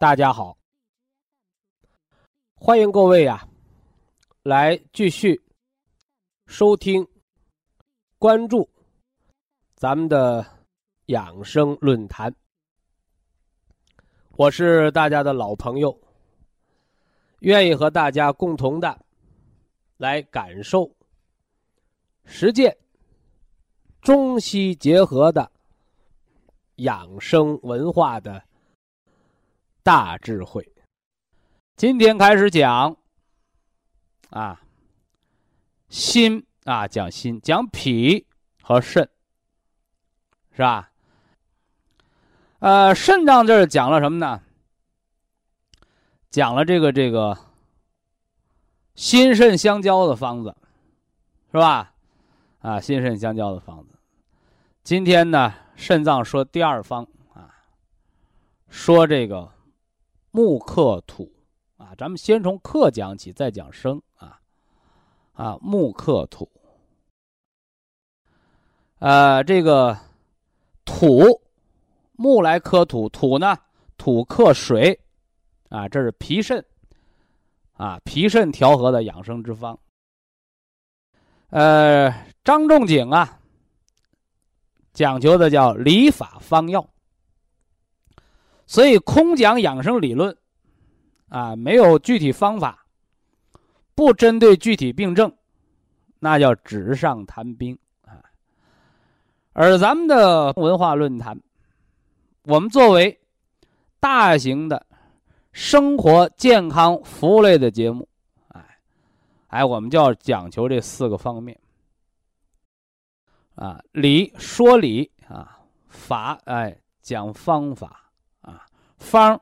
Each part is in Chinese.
大家好，欢迎各位呀，来继续收听、关注咱们的养生论坛。我是大家的老朋友，愿意和大家共同的来感受、实践中西结合的养生文化的。大智慧，今天开始讲啊，心啊，讲心，讲脾和肾，是吧？呃，肾脏这儿讲了什么呢？讲了这个这个心肾相交的方子，是吧？啊，心肾相交的方子。今天呢，肾脏说第二方啊，说这个。木克土，啊，咱们先从克讲起，再讲生啊，啊，木克土，呃，这个土木来克土，土呢土克水，啊，这是脾肾，啊，脾肾调和的养生之方。呃，张仲景啊，讲究的叫理法方药。所以空讲养生理论，啊，没有具体方法，不针对具体病症，那叫纸上谈兵啊。而咱们的文化论坛，我们作为大型的生活健康服务类的节目，哎，哎，我们就要讲求这四个方面啊，理说理啊，法哎讲方法。方，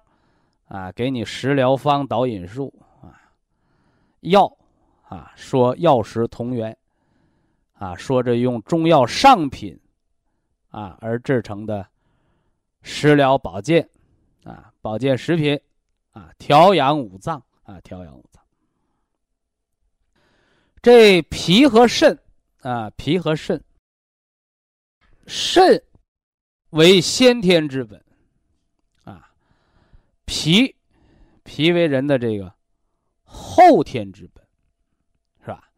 啊，给你食疗方导引术啊，药，啊，说药食同源，啊，说这用中药上品，啊而制成的食疗保健，啊，保健食品，啊，调养五脏，啊，调养五脏。这脾和肾，啊，脾和肾，肾为先天之本。脾，脾为人的这个后天之本，是吧？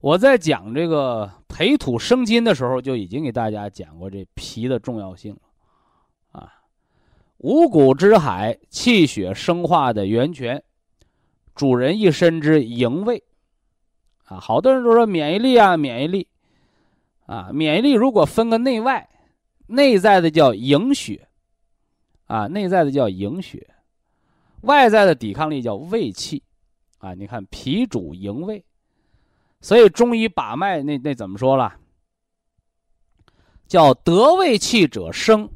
我在讲这个培土生金的时候，就已经给大家讲过这脾的重要性了，啊，五谷之海，气血生化的源泉，主人一身之营卫，啊，好多人都说免疫力啊，免疫力，啊，免疫力如果分个内外，内在的叫营血，啊，内在的叫营血。外在的抵抗力叫胃气，啊，你看脾主营卫，所以中医把脉那那怎么说了？叫得胃气者生，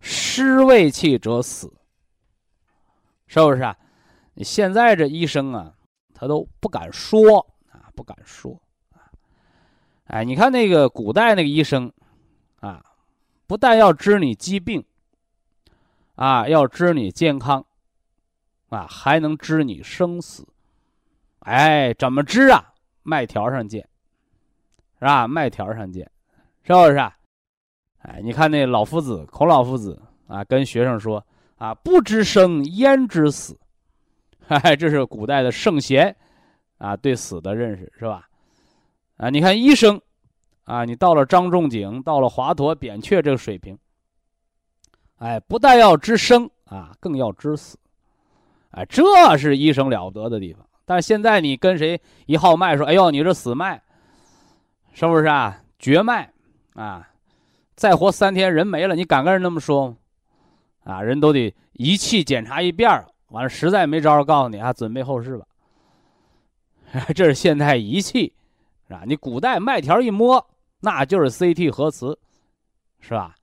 失胃气者死，是不是啊？现在这医生啊，他都不敢说啊，不敢说啊。哎，你看那个古代那个医生，啊，不但要治你疾病。啊，要知你健康，啊，还能知你生死，哎，怎么知啊？麦条上见，是吧？麦条上见，是不是？哎，你看那老夫子，孔老夫子啊，跟学生说啊，不知生焉知死？哎，这是古代的圣贤啊，对死的认识是吧？啊，你看医生，啊，你到了张仲景，到了华佗、扁鹊这个水平。哎，不但要知生啊，更要知死。哎，这是医生了不得的地方。但现在你跟谁一号脉说，哎呦，你这死脉，是不是啊？绝脉啊，再活三天人没了，你敢跟人那么说吗？啊，人都得仪器检查一遍完了实在没招告诉你啊，准备后事吧。这是现代仪器，是吧？你古代脉条一摸，那就是 CT 核磁，是吧？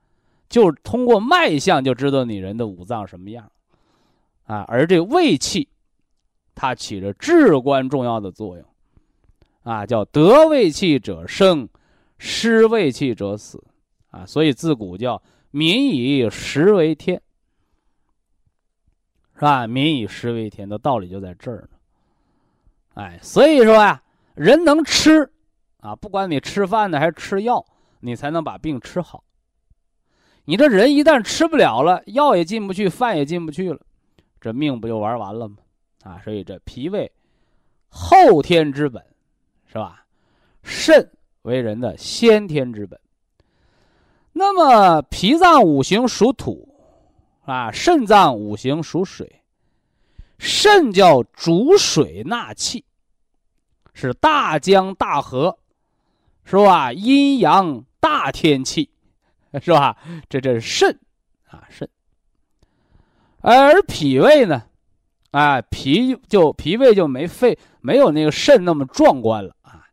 就通过脉象就知道你人的五脏什么样，啊，而这胃气，它起着至关重要的作用，啊，叫得胃气者生，失胃气者死，啊，所以自古叫民以食为天，是吧？民以食为天的道理就在这儿呢，哎，所以说呀，人能吃，啊，不管你吃饭呢还是吃药，你才能把病吃好。你这人一旦吃不了了，药也进不去，饭也进不去了，这命不就玩完了吗？啊，所以这脾胃后天之本，是吧？肾为人的先天之本。那么脾脏五行属土，啊，肾脏五行属水，肾叫主水纳气，是大江大河，是吧？阴阳大天气。是吧？这这是肾，啊肾。而脾胃呢，啊脾就脾胃就没肺，没有那个肾那么壮观了啊，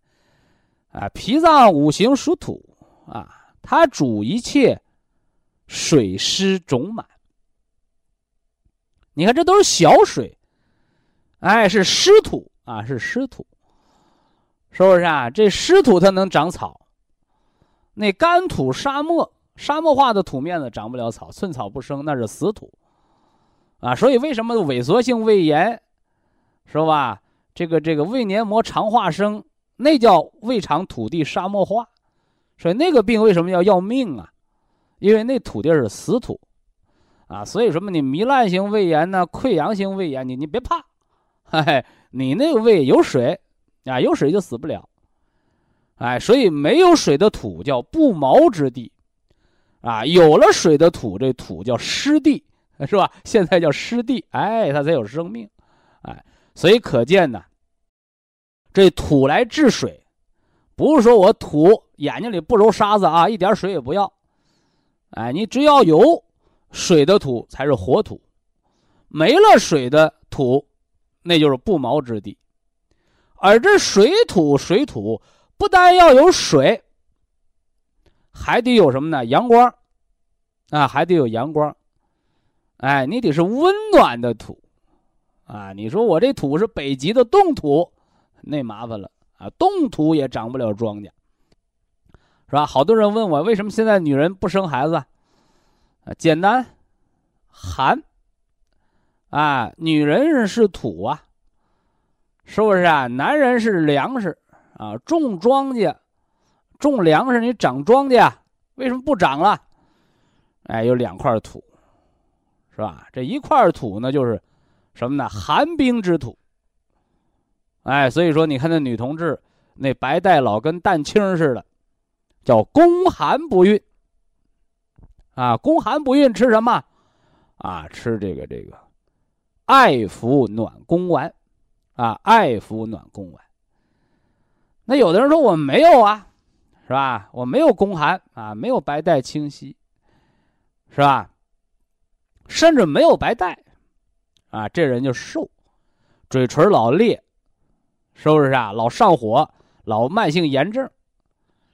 啊脾脏五行属土啊，它主一切水湿肿满。你看这都是小水，哎是湿土啊是湿土，是不是啊？这湿土它能长草，那干土沙漠。沙漠化的土面子长不了草，寸草不生，那是死土，啊，所以为什么萎缩性胃炎，是吧？这个这个胃黏膜肠化生，那叫胃肠土地沙漠化，所以那个病为什么要要命啊？因为那土地是死土，啊，所以什么你糜烂性胃炎呢？溃疡性胃炎，你你别怕，嘿，你那个胃有水，啊，有水就死不了，哎，所以没有水的土叫不毛之地。啊，有了水的土，这土叫湿地，是吧？现在叫湿地，哎，它才有生命，哎，所以可见呢，这土来治水，不是说我土眼睛里不揉沙子啊，一点水也不要，哎，你只要有水的土才是活土，没了水的土，那就是不毛之地，而这水土水土不但要有水。还得有什么呢？阳光，啊，还得有阳光，哎，你得是温暖的土，啊，你说我这土是北极的冻土，那麻烦了啊，冻土也长不了庄稼，是吧？好多人问我，为什么现在女人不生孩子？啊，简单，寒，啊，女人是土啊，是不是啊？男人是粮食啊，种庄稼。种粮食，你长庄稼，为什么不长了？哎，有两块土，是吧？这一块土呢，就是什么呢？寒冰之土。哎，所以说，你看那女同志那白带老跟蛋清似的，叫宫寒不孕。啊，宫寒不孕吃什么？啊，吃这个这个艾服暖宫丸，啊，艾服暖宫丸。那有的人说我没有啊。是吧？我没有宫寒啊，没有白带清晰，是吧？甚至没有白带，啊，这人就瘦，嘴唇老裂，是不是啊？老上火，老慢性炎症，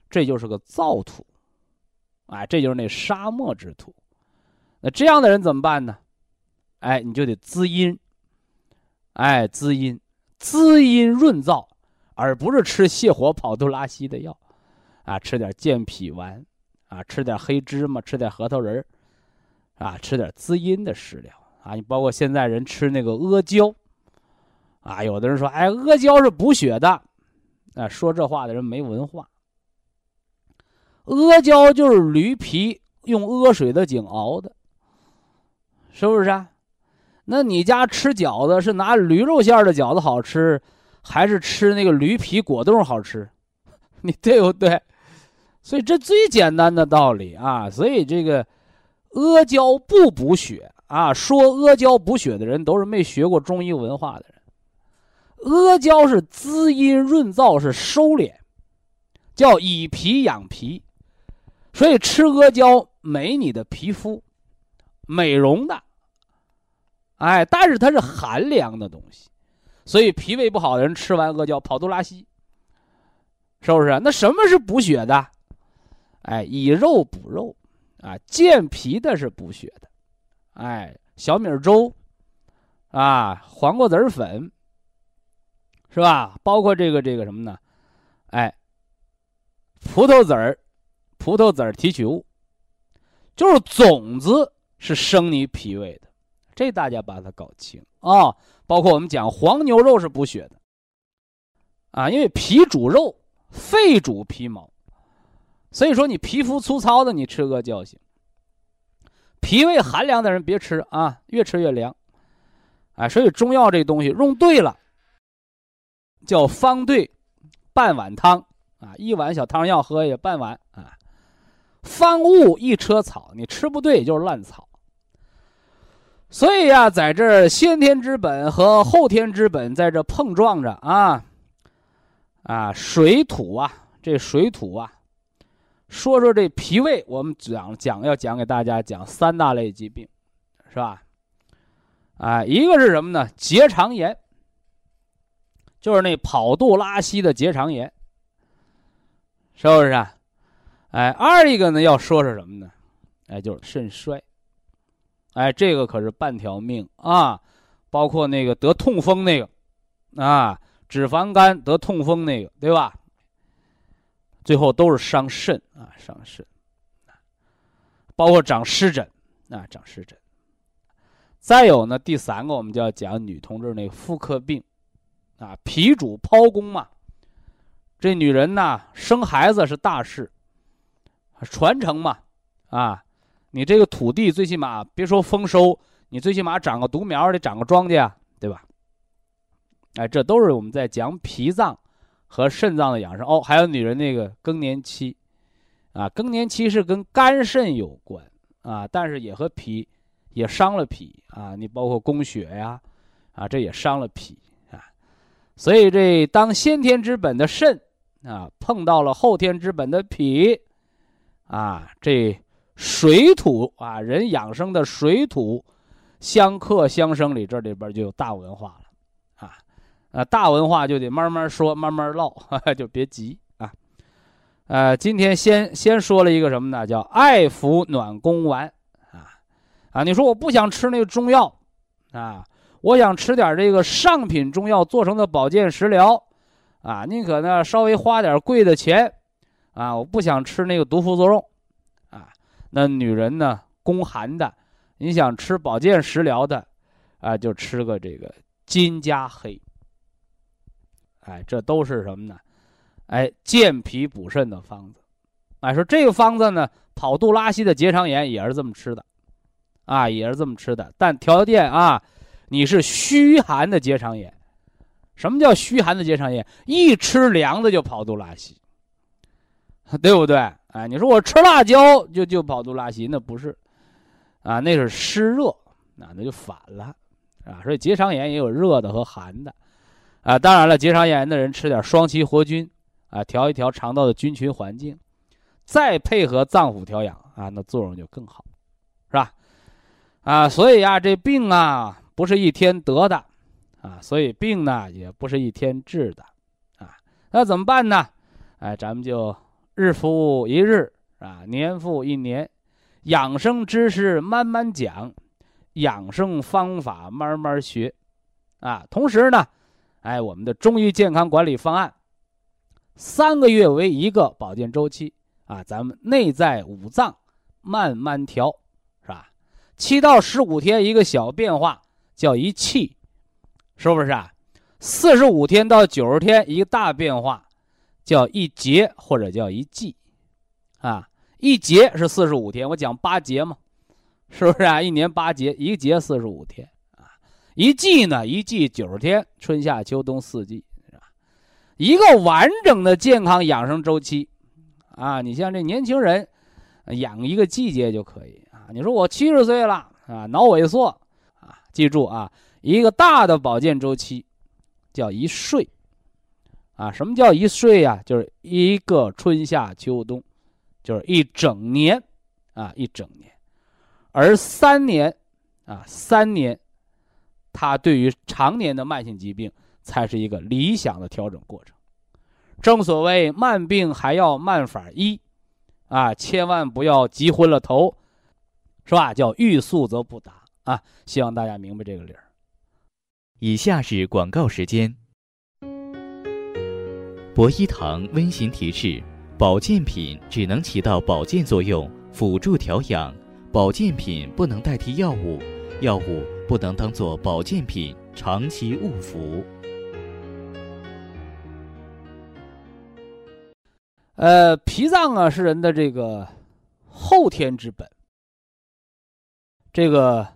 这就是个燥土，啊，这就是那沙漠之土。那这样的人怎么办呢？哎，你就得滋阴，哎，滋阴，滋阴润燥，而不是吃泻火跑肚拉稀的药。啊，吃点健脾丸，啊，吃点黑芝麻，吃点核桃仁儿，啊，吃点滋阴的食疗啊。你包括现在人吃那个阿胶，啊，有的人说，哎，阿胶是补血的，啊，说这话的人没文化。阿胶就是驴皮用阿水的井熬的，是不是啊？那你家吃饺子是拿驴肉馅的饺子好吃，还是吃那个驴皮果冻好吃？你对不对？所以这最简单的道理啊，所以这个阿胶不补血啊，说阿胶补血的人都是没学过中医文化的人。阿胶是滋阴润燥，是收敛，叫以皮养皮，所以吃阿胶美你的皮肤，美容的。哎，但是它是寒凉的东西，所以脾胃不好的人吃完阿胶跑肚拉稀，是不是？那什么是补血的？哎，以肉补肉，啊，健脾的是补血的，哎，小米粥，啊，黄瓜籽粉，是吧？包括这个这个什么呢？哎，葡萄籽儿，葡萄籽儿提取物，就是种子是生你脾胃的，这大家把它搞清啊。包括我们讲黄牛肉是补血的，啊，因为脾主肉，肺主皮毛。所以说，你皮肤粗糙的，你吃阿胶行；脾胃寒凉的人别吃啊，越吃越凉。哎，所以中药这东西用对了，叫方对半碗汤啊，一碗小汤药喝也半碗啊。方物一车草，你吃不对就是烂草。所以呀，在这先天之本和后天之本在这碰撞着啊啊，水土啊，这水土啊。说说这脾胃，我们讲讲要讲给大家讲三大类疾病，是吧？哎，一个是什么呢？结肠炎，就是那跑肚拉稀的结肠炎，是不是啊？哎，二一个呢要说说什么呢？哎，就是肾衰，哎，这个可是半条命啊！包括那个得痛风那个，啊，脂肪肝得痛风那个，对吧？最后都是伤肾啊，伤肾，包括长湿疹啊，长湿疹。再有呢，第三个我们就要讲女同志那妇科病，啊，脾主剖宫嘛，这女人呐，生孩子是大事，传承嘛，啊，你这个土地最起码别说丰收，你最起码长个独苗得长个庄稼，对吧？哎，这都是我们在讲脾脏。和肾脏的养生哦，还有女人那个更年期，啊，更年期是跟肝肾有关啊，但是也和脾也伤了脾啊，你包括供血呀，啊，这也伤了脾啊，所以这当先天之本的肾啊碰到了后天之本的脾，啊，这水土啊人养生的水土相克相生里，这里边就有大文化了。啊，大文化就得慢慢说，慢慢唠，就别急啊。呃，今天先先说了一个什么呢？叫艾服暖宫丸啊啊！你说我不想吃那个中药啊，我想吃点这个上品中药做成的保健食疗啊，宁可呢稍微花点贵的钱啊，我不想吃那个毒副作用啊。那女人呢，宫寒的，你想吃保健食疗的啊，就吃个这个金加黑。哎，这都是什么呢？哎，健脾补肾的方子。哎，说这个方子呢，跑肚拉稀的结肠炎也是这么吃的，啊，也是这么吃的。但条件啊，你是虚寒的结肠炎。什么叫虚寒的结肠炎？一吃凉的就跑肚拉稀，对不对？哎，你说我吃辣椒就就跑肚拉稀，那不是，啊，那是湿热，那那就反了，啊，所以结肠炎也有热的和寒的。啊，当然了，结肠炎的人吃点双歧活菌，啊，调一调肠道的菌群环境，再配合脏腑调养啊，那作用就更好，是吧？啊，所以啊，这病啊不是一天得的，啊，所以病呢也不是一天治的，啊，那怎么办呢？哎，咱们就日复一日啊，年复一年，养生知识慢慢讲，养生方法慢慢学，啊，同时呢。哎，我们的中医健康管理方案，三个月为一个保健周期啊，咱们内在五脏慢慢调，是吧？七到十五天一个小变化叫一气，是不是啊？四十五天到九十天一个大变化叫一节或者叫一季，啊，一节是四十五天，我讲八节嘛，是不是啊？一年八节，一个节四十五天。一季呢？一季九十天，春夏秋冬四季，是吧？一个完整的健康养生周期，啊，你像这年轻人，养一个季节就可以啊。你说我七十岁了啊，脑萎缩啊，记住啊，一个大的保健周期叫一岁啊。什么叫一岁呀？就是一个春夏秋冬，就是一整年啊，一整年。而三年啊，三年，它对于常年的慢性疾病才是一个理想的调整过程。正所谓慢病还要慢法医，啊，千万不要急昏了头，是吧？叫欲速则不达啊！希望大家明白这个理儿。以下是广告时间。博一堂温馨提示：保健品只能起到保健作用，辅助调养；保健品不能代替药物，药物不能当做保健品长期误服。呃，脾脏啊是人的这个后天之本，这个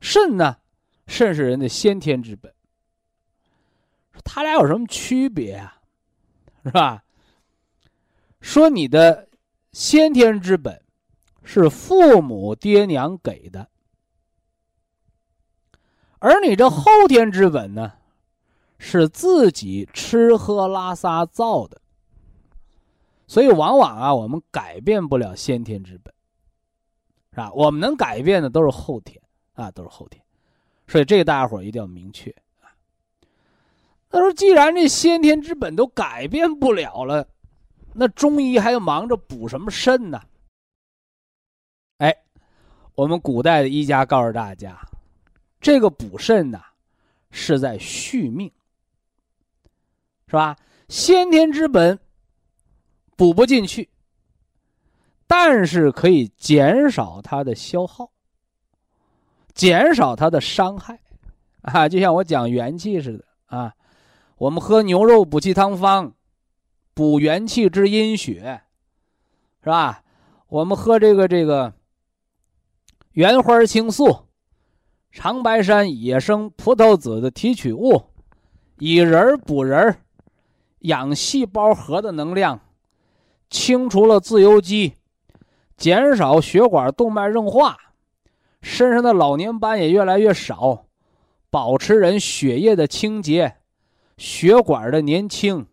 肾呢，肾是人的先天之本。他俩有什么区别啊？是吧？说你的先天之本是父母爹娘给的，而你这后天之本呢，是自己吃喝拉撒造的。所以，往往啊，我们改变不了先天之本，是吧？我们能改变的都是后天啊，都是后天。所以，这个大家伙一定要明确。他说：“既然这先天之本都改变不了了，那中医还要忙着补什么肾呢？”哎，我们古代的医家告诉大家，这个补肾呐，是在续命，是吧？先天之本。补不进去，但是可以减少它的消耗，减少它的伤害，啊，就像我讲元气似的啊。我们喝牛肉补气汤方，补元气之阴血，是吧？我们喝这个这个原花青素、长白山野生葡萄籽的提取物，以人补人，养细胞核的能量。清除了自由基，减少血管动脉硬化，身上的老年斑也越来越少，保持人血液的清洁，血管的年轻，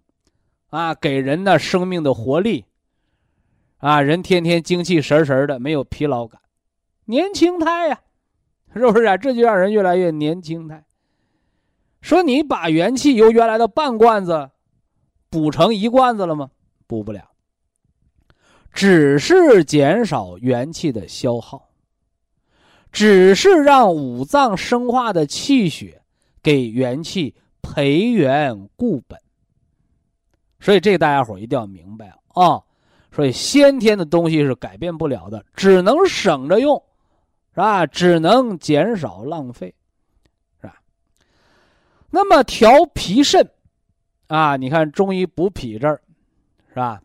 啊，给人的生命的活力，啊，人天天精气神神的，没有疲劳感，年轻态呀，是不是啊？这就让人越来越年轻态。说你把元气由原来的半罐子补成一罐子了吗？补不了。只是减少元气的消耗，只是让五脏生化的气血给元气培元固本。所以这大家伙一定要明白啊！所以先天的东西是改变不了的，只能省着用，是吧？只能减少浪费，是吧？那么调脾肾啊，你看中医补脾这儿，是吧？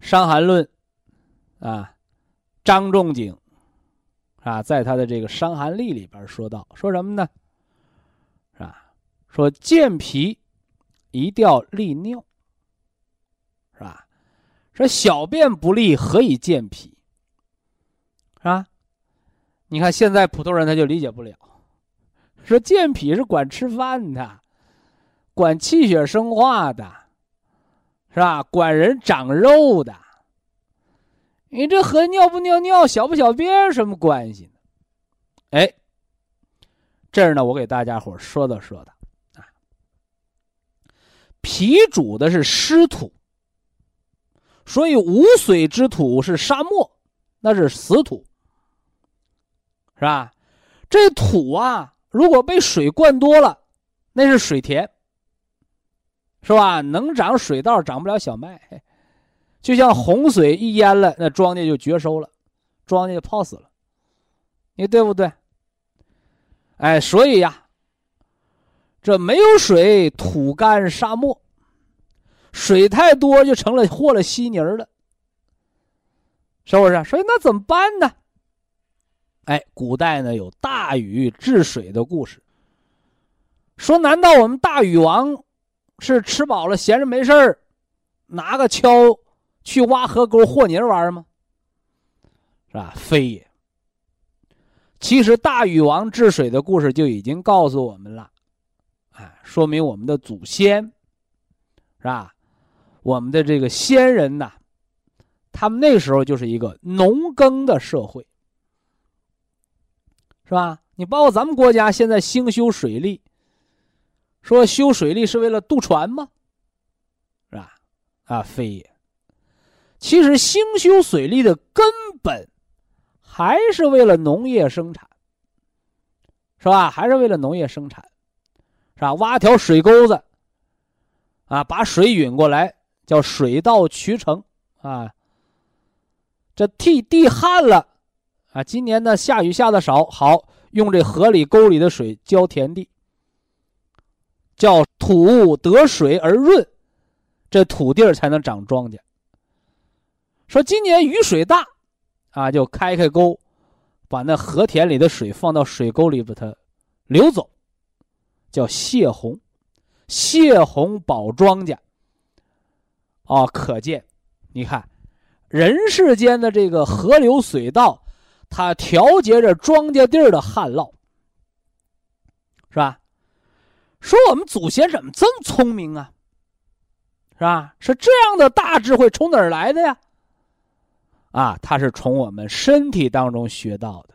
《伤寒论》，啊，张仲景，啊，在他的这个《伤寒例》里边说到，说什么呢？是吧？说健脾一定要利尿，是吧？说小便不利，何以健脾？是吧？你看现在普通人他就理解不了，说健脾是管吃饭的，管气血生化的。是吧？管人长肉的，你这和尿不尿尿、小不小便什么关系呢？哎，这儿呢，我给大家伙说道说道啊。脾主的是湿土，所以无水之土是沙漠，那是死土，是吧？这土啊，如果被水灌多了，那是水田。是吧？能长水稻，长不了小麦。就像洪水一淹了，那庄稼就绝收了，庄稼就泡死了。你对不对？哎，所以呀，这没有水，土干沙漠；水太多，就成了和了稀泥了，是不是？所以那怎么办呢？哎，古代呢有大禹治水的故事，说难道我们大禹王？是吃饱了闲着没事儿，拿个锹去挖河沟和泥玩吗？是吧？非也。其实大禹王治水的故事就已经告诉我们了，啊，说明我们的祖先，是吧？我们的这个先人呐，他们那时候就是一个农耕的社会，是吧？你包括咱们国家现在兴修水利，说修水利是为了渡船吗？是吧？啊，非也。其实兴修水利的根本。还是为了农业生产，是吧？还是为了农业生产，是吧？挖条水沟子，啊，把水引过来，叫水到渠成，啊。这替地旱了，啊，今年呢下雨下的少，好用这河里沟里的水浇田地，叫土得水而润，这土地儿才能长庄稼。说今年雨水大。啊，就开开沟，把那河田里的水放到水沟里，把它流走，叫泄洪，泄洪保庄稼。哦，可见，你看，人世间的这个河流水道，它调节着庄稼地儿的旱涝，是吧？说我们祖先怎么这么聪明啊？是吧？是这样的大智慧从哪儿来的呀？啊，他是从我们身体当中学到的，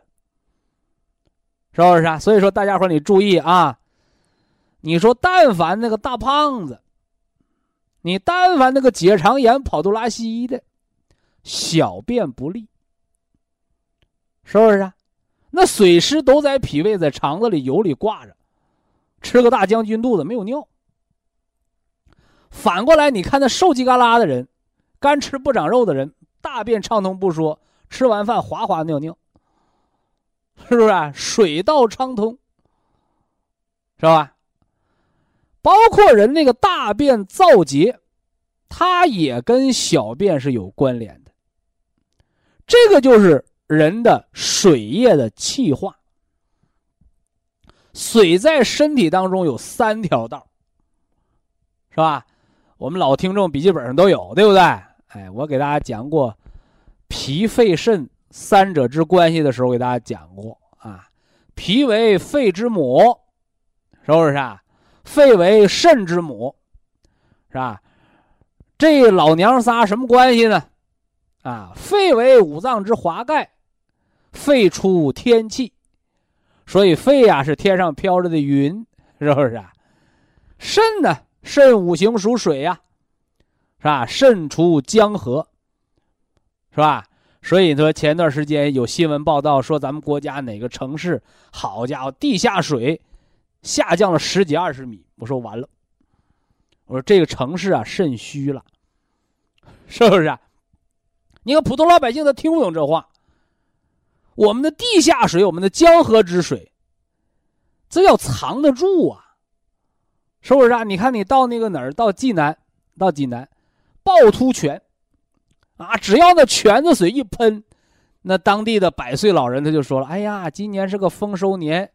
是不是啊？所以说，大家伙你注意啊！你说，但凡那个大胖子，你但凡那个结肠炎、跑肚拉稀的，小便不利，是不是啊？那水湿都在脾胃、在肠子里、油里挂着，吃个大将军肚子没有尿。反过来，你看那瘦叽嘎拉的人，干吃不长肉的人。大便畅通不说，吃完饭哗哗尿尿，是不是啊？水道畅通，是吧？包括人那个大便燥结，它也跟小便是有关联的。这个就是人的水液的气化。水在身体当中有三条道，是吧？我们老听众笔记本上都有，对不对？哎，我给大家讲过脾、肺、肾三者之关系的时候，给大家讲过啊。脾为肺之母，是不是啊？肺为肾之母，是吧？这老娘仨什么关系呢？啊，肺为五脏之华盖，肺出天气，所以肺呀是天上飘着的云，是不是啊？肾呢？肾五行属水呀。是吧？肾出江河，是吧？所以说前段时间有新闻报道说，咱们国家哪个城市，好家伙，地下水下降了十几二十米。我说完了，我说这个城市啊，肾虚了，是不是？啊？你看普通老百姓他听不懂这话。我们的地下水，我们的江河之水，这要藏得住啊，是不是啊？你看你到那个哪儿，到济南，到济南。趵突泉，啊，只要那泉子水一喷，那当地的百岁老人他就说了：“哎呀，今年是个丰收年，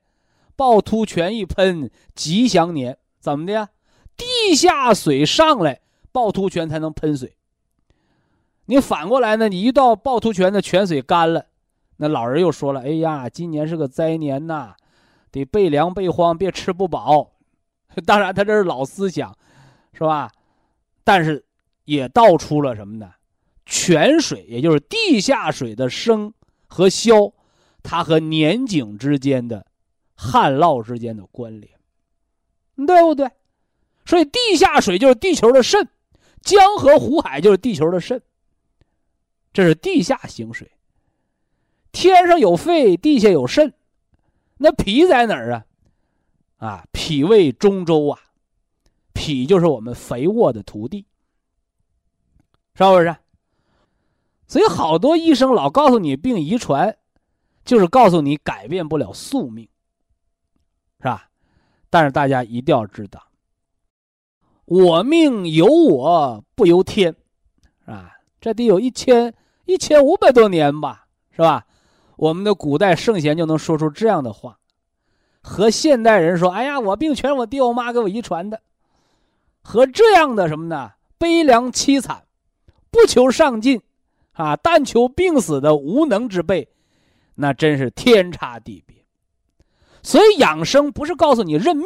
趵突泉一喷，吉祥年。怎么的呀？地下水上来，趵突泉才能喷水。你反过来呢？你一到趵突泉的泉水干了，那老人又说了：哎呀，今年是个灾年呐，得备粮备荒，别吃不饱。当然，他这是老思想，是吧？但是。也道出了什么呢？泉水，也就是地下水的升和消，它和年景之间的旱涝之间的关联，对不对？所以地下水就是地球的肾，江河湖海就是地球的肾。这是地下行水。天上有肺，地下有肾，那脾在哪儿啊？啊，脾胃中州啊，脾就是我们肥沃的土地。是不是？所以好多医生老告诉你病遗传，就是告诉你改变不了宿命，是吧？但是大家一定要知道，我命由我不由天，是吧？这得有一千一千五百多年吧，是吧？我们的古代圣贤就能说出这样的话，和现代人说：“哎呀，我病全是我爹我妈给我遗传的。”和这样的什么呢？悲凉凄惨。不求上进，啊，但求病死的无能之辈，那真是天差地别。所以养生不是告诉你认命，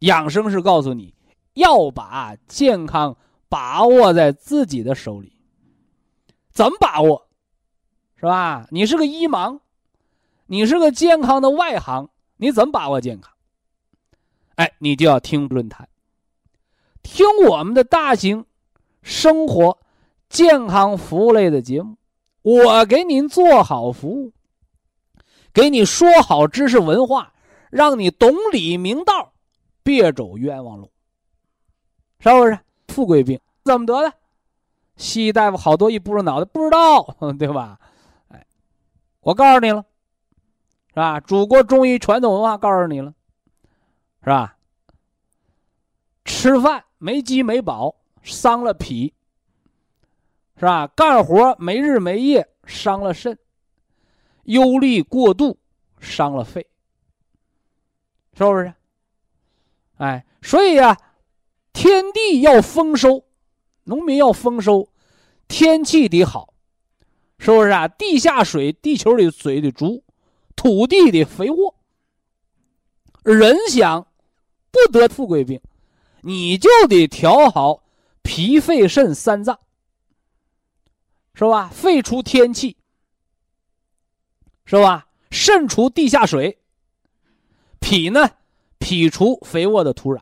养生是告诉你要把健康把握在自己的手里。怎么把握？是吧？你是个医盲，你是个健康的外行，你怎么把握健康？哎，你就要听论坛，听我们的大型生活健康服务类的节目，我给您做好服务。给你说好知识文化，让你懂理明道，别走冤枉路。是不是？富贵病怎么得的？西医大夫好多一不知脑袋不知道，对吧？我告诉你了，是吧？祖国中医传统文化告诉你了，是吧？吃饭没饥没饱，伤了脾，是吧？干活没日没夜，伤了肾。忧虑过度，伤了肺，是不是？哎，所以呀，天地要丰收，农民要丰收，天气得好，是不是啊？地下水，地球里水的足，土地的肥沃。人想不得富贵病，你就得调好脾、肺、肾三脏，是吧？肺出天气。是吧？肾除地下水，脾呢？脾除肥沃的土壤。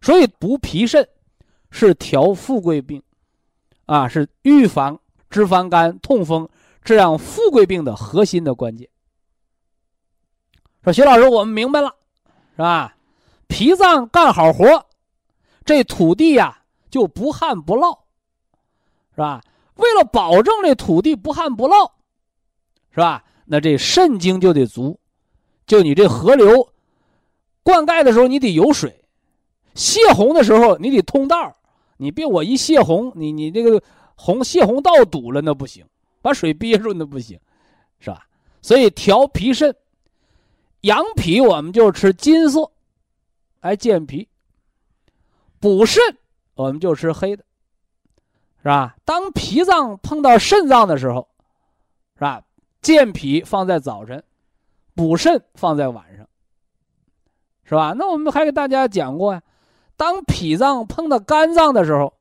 所以补脾肾是调富贵病，啊，是预防脂肪肝、痛风这样富贵病的核心的关键。说徐老师，我们明白了，是吧？脾脏干好活，这土地呀就不旱不涝，是吧？为了保证这土地不旱不涝。是吧？那这肾精就得足，就你这河流灌溉的时候，你得有水；泄洪的时候，你得通道你别我一泄洪，你你这个洪泄洪道堵了，那不行，把水憋住那不行，是吧？所以调脾肾，养脾我们就吃金色，来健脾；补肾我们就吃黑的，是吧？当脾脏碰到肾脏的时候，是吧？健脾放在早晨，补肾放在晚上，是吧？那我们还给大家讲过呀，当脾脏碰到肝脏的时候，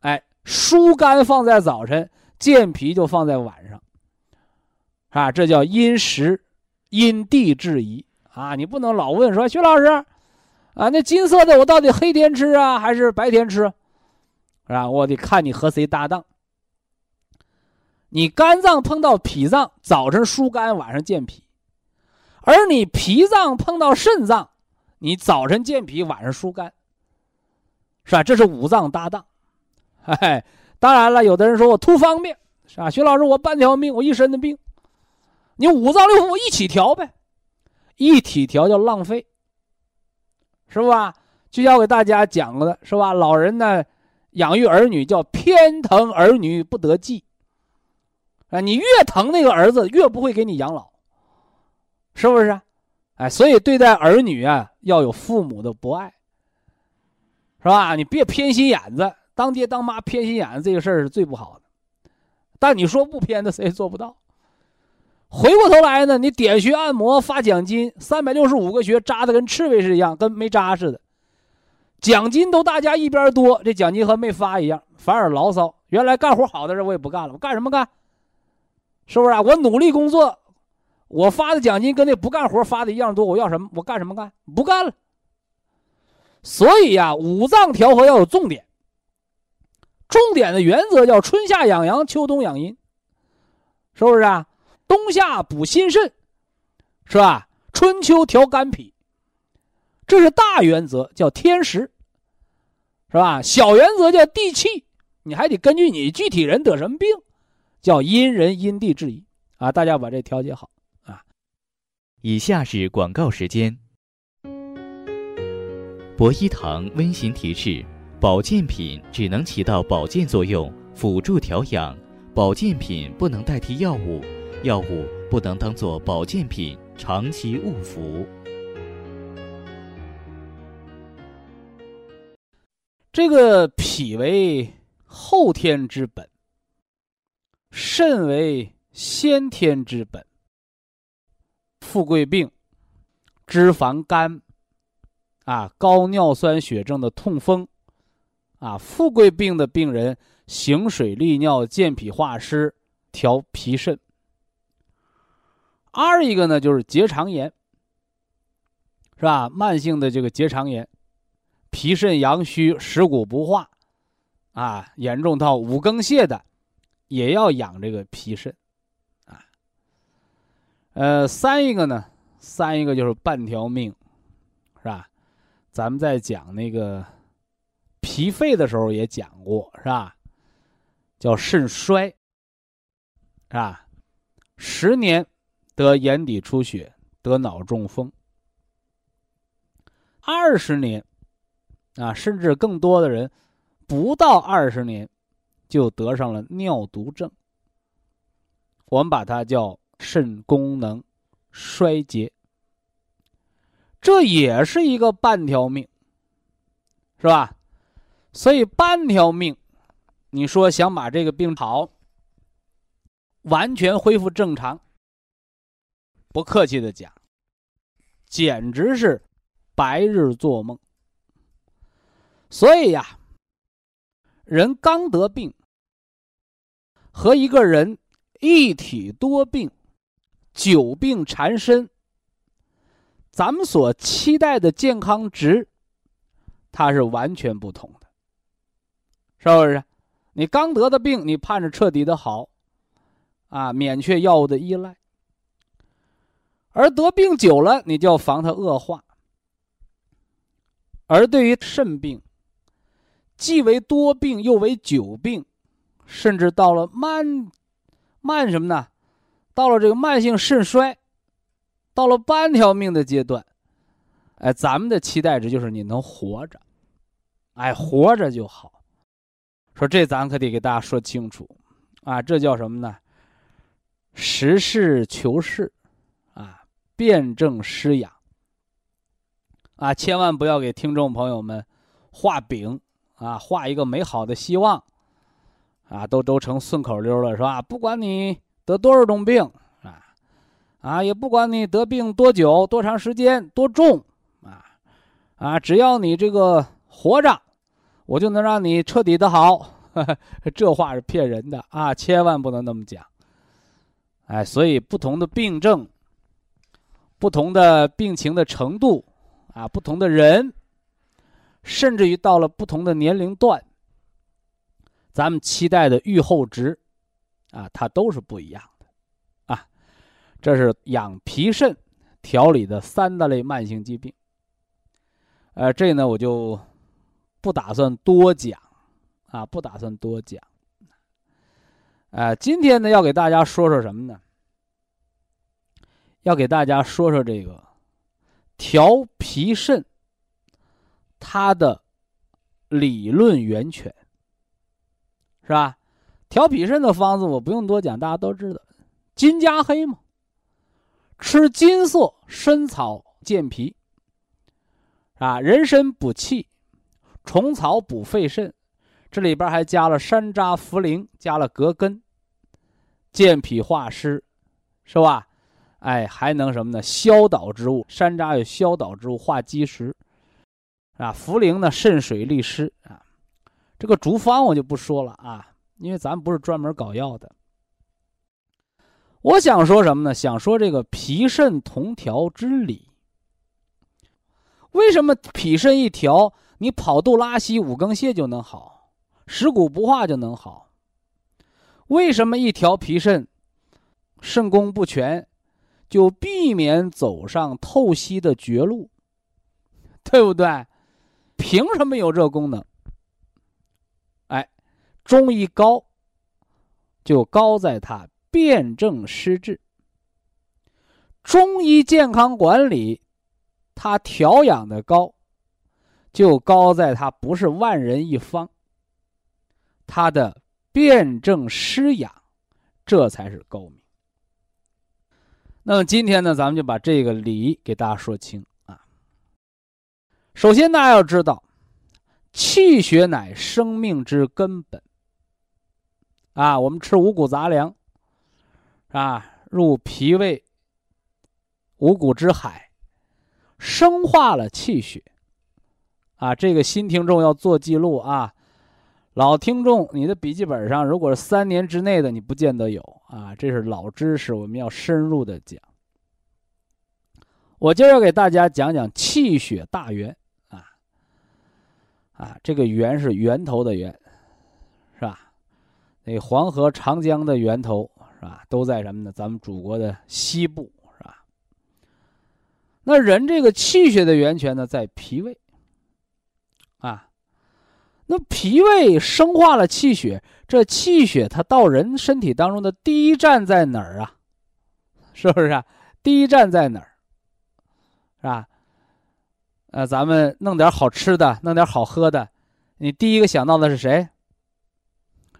哎，疏肝放在早晨，健脾就放在晚上，啊，这叫因时因地制宜啊！你不能老问说徐老师，啊，那金色的我到底黑天吃啊，还是白天吃，是吧？我得看你和谁搭档。你肝脏碰到脾脏，早晨疏肝，晚上健脾；而你脾脏碰到肾脏，你早晨健脾，晚上疏肝，是吧？这是五脏搭档。哎，当然了，有的人说我图方便，是吧？徐老师，我半条命，我一身的病，你五脏六腑我一起调呗，一体调叫浪费，是吧？就要给大家讲的是吧？老人呢，养育儿女叫偏疼儿女不得计。啊，你越疼那个儿子，越不会给你养老，是不是？哎，所以对待儿女啊，要有父母的博爱，是吧？你别偏心眼子，当爹当妈偏心眼这个事儿是最不好的。但你说不偏的，谁也做不到。回过头来呢，你点穴按摩发奖金，三百六十五个穴扎的跟刺猬是一样，跟没扎似的。奖金都大家一边多，这奖金和没发一样，反而牢骚。原来干活好的人我也不干了，我干什么干？是不是啊？我努力工作，我发的奖金跟那不干活发的一样多。我要什么？我干什么干？不干了。所以呀，五脏调和要有重点。重点的原则叫春夏养阳，秋冬养阴，是不是啊？冬夏补心肾，是吧？春秋调肝脾，这是大原则，叫天时，是吧？小原则叫地气，你还得根据你具体人得什么病。叫因人因地制宜啊！大家把这调节好啊。以下是广告时间。博一堂温馨提示：保健品只能起到保健作用，辅助调养；保健品不能代替药物，药物不能当做保健品长期误服。这个脾为后天之本。肾为先天之本。富贵病、脂肪肝、啊高尿酸血症的痛风，啊富贵病的病人行水利尿、健脾化湿、调脾肾。二一个呢就是结肠炎，是吧？慢性的这个结肠炎，脾肾阳虚、食谷不化，啊严重到五更泻的，也要养这个脾肾。啊呃，三一个呢，三一个就是半条命，是吧？咱们在讲那个脾肺的时候也讲过，是吧？叫肾衰，是吧？十年得眼底出血，得脑中风；二十年，啊，甚至更多的人不到二十年就得上了尿毒症。我们把它叫。肾功能衰竭，这也是一个半条命，是吧？所以半条命，你说想把这个病好，完全恢复正常，不客气的讲，简直是白日做梦。所以呀，人刚得病和一个人一体多病。久病缠身，咱们所期待的健康值，它是完全不同的，是不是？你刚得的病，你盼着彻底的好，啊，免却药物的依赖；而得病久了，你就要防它恶化。而对于肾病，既为多病又为久病，甚至到了慢慢什么呢？到了这个慢性肾衰，到了半条命的阶段，哎，咱们的期待值就是你能活着，哎，活着就好。说这咱可得给大家说清楚，啊，这叫什么呢？实事求是，啊，辩证施养，啊，千万不要给听众朋友们画饼，啊，画一个美好的希望，啊，都都成顺口溜了，是吧？不管你。得多少种病啊？啊，也不管你得病多久、多长时间、多重啊啊，只要你这个活着，我就能让你彻底的好。这话是骗人的啊！千万不能那么讲。哎，所以不同的病症、不同的病情的程度啊，不同的人，甚至于到了不同的年龄段，咱们期待的预后值。啊，它都是不一样的，啊，这是养脾肾调理的三大类慢性疾病。呃，这呢我就不打算多讲，啊，不打算多讲。呃，今天呢要给大家说说什么呢？要给大家说说这个调脾肾它的理论源泉，是吧？调脾肾的方子我不用多讲，大家都知道，金加黑嘛，吃金色参草健脾，啊，人参补气，虫草补肺肾，这里边还加了山楂、茯苓，加了葛根，健脾化湿，是吧？哎，还能什么呢？消导之物，山楂有消导之物，化积食，啊，茯苓呢渗水利湿啊，这个竹方我就不说了啊。因为咱不是专门搞药的，我想说什么呢？想说这个脾肾同调之理。为什么脾肾一调，你跑肚拉稀、五更泻就能好，食谷不化就能好？为什么一调脾肾，肾功不全，就避免走上透析的绝路？对不对？凭什么有这功能？哎中医高，就高在它辨证施治。中医健康管理，它调养的高，就高在它不是万人一方。它的辨证施养，这才是高明。那么今天呢，咱们就把这个理给大家说清啊。首先，大家要知道，气血乃生命之根本。啊，我们吃五谷杂粮，是吧？入脾胃五谷之海，生化了气血。啊，这个新听众要做记录啊，老听众，你的笔记本上如果是三年之内的，你不见得有啊。这是老知识，我们要深入的讲。我今儿要给大家讲讲气血大源啊，啊，这个源是源头的源，是吧？那黄河、长江的源头是吧？都在什么呢？咱们祖国的西部是吧？那人这个气血的源泉呢，在脾胃。啊，那脾胃生化了气血，这气血它到人身体当中的第一站在哪儿啊？是不是啊？第一站在哪儿？是吧？呃，咱们弄点好吃的，弄点好喝的，你第一个想到的是谁？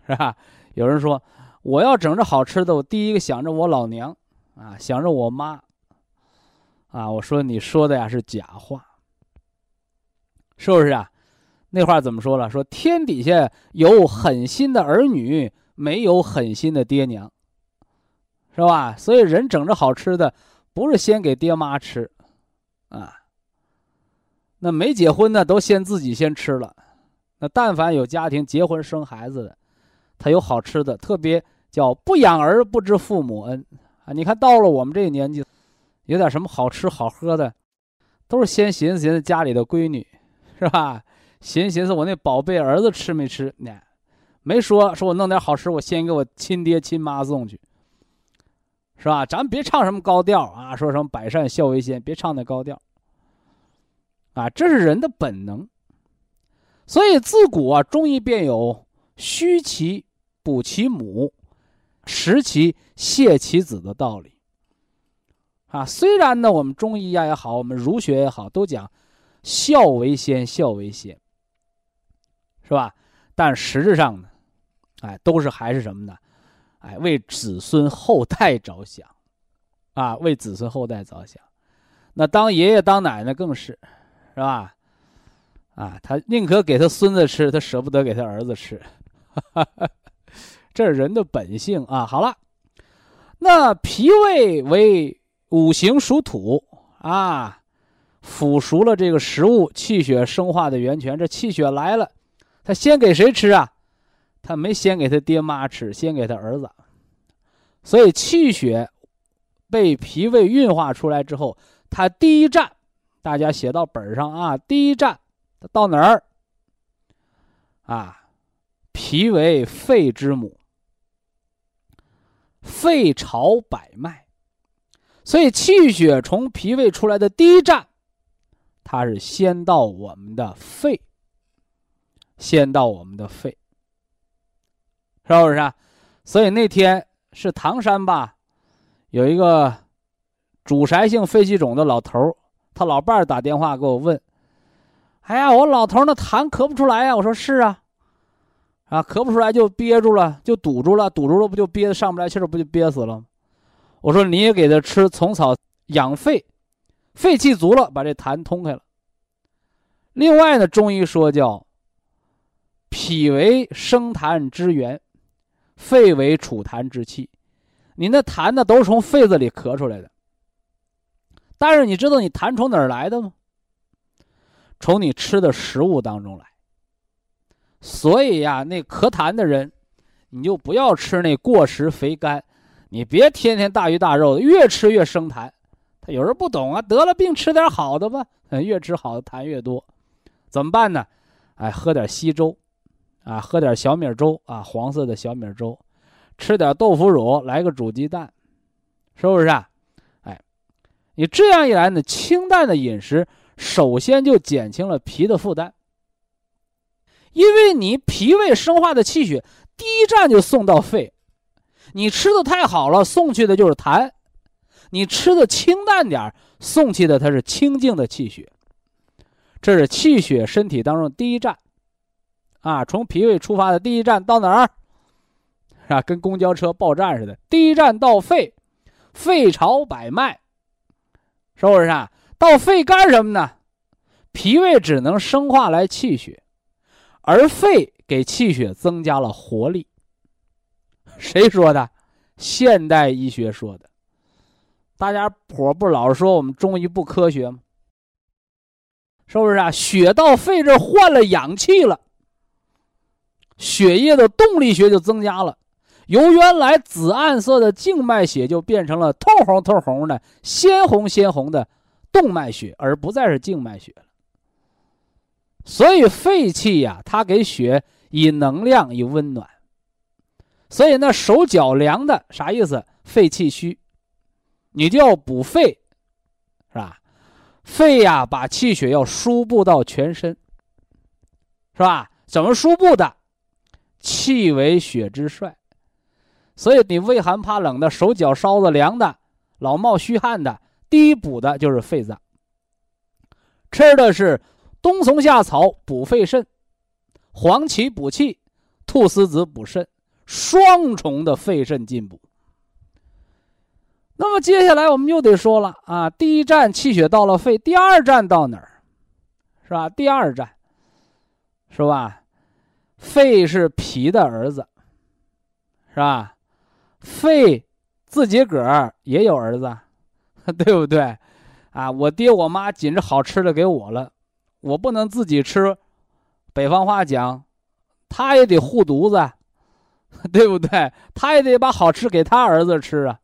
是吧？有人说，我要整着好吃的，我第一个想着我老娘啊，想着我妈啊。我说你说的呀是假话，是不是啊？那话怎么说了？说天底下有狠心的儿女，没有狠心的爹娘，是吧？所以人整着好吃的，不是先给爹妈吃，啊。那没结婚的都先自己先吃了。那但凡有家庭结婚生孩子的，他有好吃的，特别叫不养儿不知父母恩啊。你看到了我们这个年纪，有点什么好吃好喝的，都是先寻思寻思家里的闺女，是吧？寻思寻思，我那宝贝儿子吃没吃？呢，没说，说我弄点好吃，我先给我亲爹亲妈送去，是吧？咱别唱什么高调啊，说什么百善孝为先，别唱那高调。啊，这是人的本能。所以自古啊，中医便有虚其补其母，实其泻其子的道理。啊，虽然呢，我们中医呀也好，我们儒学也好，都讲孝为先，孝为先。是吧？但实质上呢，哎，都是还是什么呢？哎，为子孙后代着想，啊，为子孙后代着想。那当爷爷当奶奶更是，是吧？啊，他宁可给他孙子吃，他舍不得给他儿子吃，这是人的本性啊。好了，那脾胃为五行属土啊，腐熟了这个食物，气血生化的源泉，这气血来了。他先给谁吃啊？他没先给他爹妈吃，先给他儿子。所以气血被脾胃运化出来之后，他第一站，大家写到本上啊。第一站到哪儿？啊，脾为肺之母，肺朝百脉，所以气血从脾胃出来的第一站，它是先到我们的肺。先到我们的肺，是不是啊？所以那天是唐山吧，有一个主筛性肺气肿的老头他老伴儿打电话给我问：“哎呀，我老头那痰咳不出来呀？”我说：“是啊，啊，咳不出来就憋住了，就堵住了，堵住了不就憋得上不来气儿，不就憋死了吗？”我说：“你也给他吃虫草养肺，肺气足了，把这痰通开了。另外呢，中医说叫。”脾为生痰之源，肺为储痰之器。你那痰呢，都是从肺子里咳出来的。但是你知道你痰从哪儿来的吗？从你吃的食物当中来。所以呀，那咳痰的人，你就不要吃那过食肥甘，你别天天大鱼大肉的，越吃越生痰。他有人不懂啊，得了病吃点好的吧，越吃好的痰越多，怎么办呢？哎，喝点稀粥。啊，喝点小米粥啊，黄色的小米粥，吃点豆腐乳，来个煮鸡蛋，是不是啊？哎，你这样一来呢，清淡的饮食首先就减轻了脾的负担，因为你脾胃生化的气血第一站就送到肺，你吃的太好了，送去的就是痰；你吃的清淡点送去的它是清净的气血，这是气血身体当中第一站。啊，从脾胃出发的第一站到哪儿？啊，跟公交车报站似的。第一站到肺，肺朝百脉，是不是啊？到肺干什么呢？脾胃只能生化来气血，而肺给气血增加了活力。谁说的？现代医学说的。大家伙不老说我们中医不科学吗？是不是啊？血到肺这换了氧气了，血液的动力学就增加了，由原来紫暗色的静脉血就变成了透红透红的、鲜红鲜红的动脉血，而不再是静脉血了。所以肺气呀，它给血以能量、以温暖。所以那手脚凉的啥意思？肺气虚。你就要补肺，是吧？肺呀，把气血要输布到全身，是吧？怎么输布的？气为血之帅，所以你畏寒怕冷的，手脚烧的凉的，老冒虚汗的，第一补的就是肺脏。吃的是冬虫夏草补肺肾，黄芪补气，菟丝子补肾，双重的肺肾进补。那么接下来我们又得说了啊，第一站气血到了肺，第二站到哪儿？是吧？第二站，是吧？肺是脾的儿子，是吧？肺自己个儿也有儿子，对不对？啊，我爹我妈紧着好吃的给我了，我不能自己吃。北方话讲，他也得护犊子，对不对？他也得把好吃给他儿子吃啊。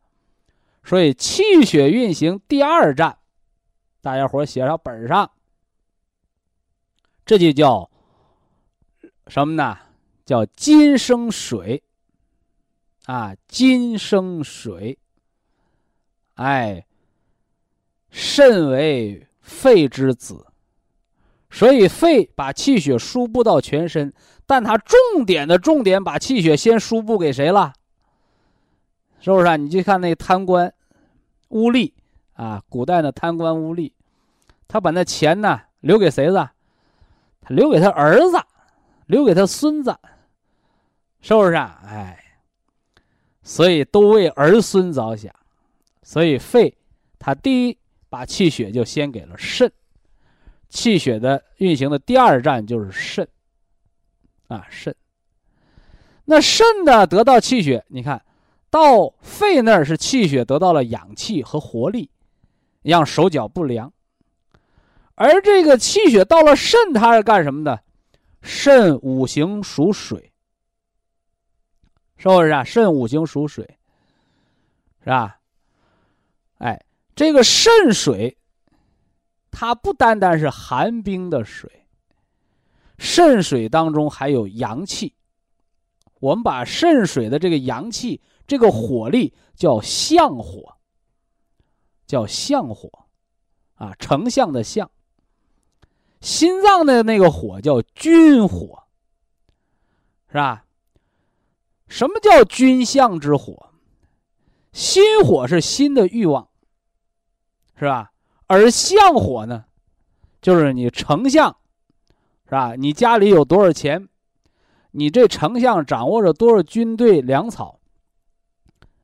所以气血运行第二站，大家伙写上本上，这就叫什么呢？叫金生水啊，金生水。哎，肾为肺之子，所以肺把气血输布到全身，但它重点的重点把气血先输布给谁了？是不是啊？你去看那贪官。污吏啊，古代的贪官污吏，他把那钱呢留给谁了？他留给他儿子，留给他孙子，是不是？啊？哎，所以都为儿孙着想，所以肺他第一把气血就先给了肾，气血的运行的第二站就是肾，啊肾。那肾呢得到气血，你看。到肺那儿是气血得到了氧气和活力，让手脚不凉。而这个气血到了肾，它是干什么的？肾五行属水，是不是啊？肾五行属水，是吧？哎，这个肾水，它不单单是寒冰的水，肾水当中还有阳气。我们把肾水的这个阳气。这个火力叫相火，叫相火，啊，丞相的相。心脏的那个火叫军火，是吧？什么叫军相之火？心火是心的欲望，是吧？而相火呢，就是你丞相，是吧？你家里有多少钱？你这丞相掌握着多少军队粮草？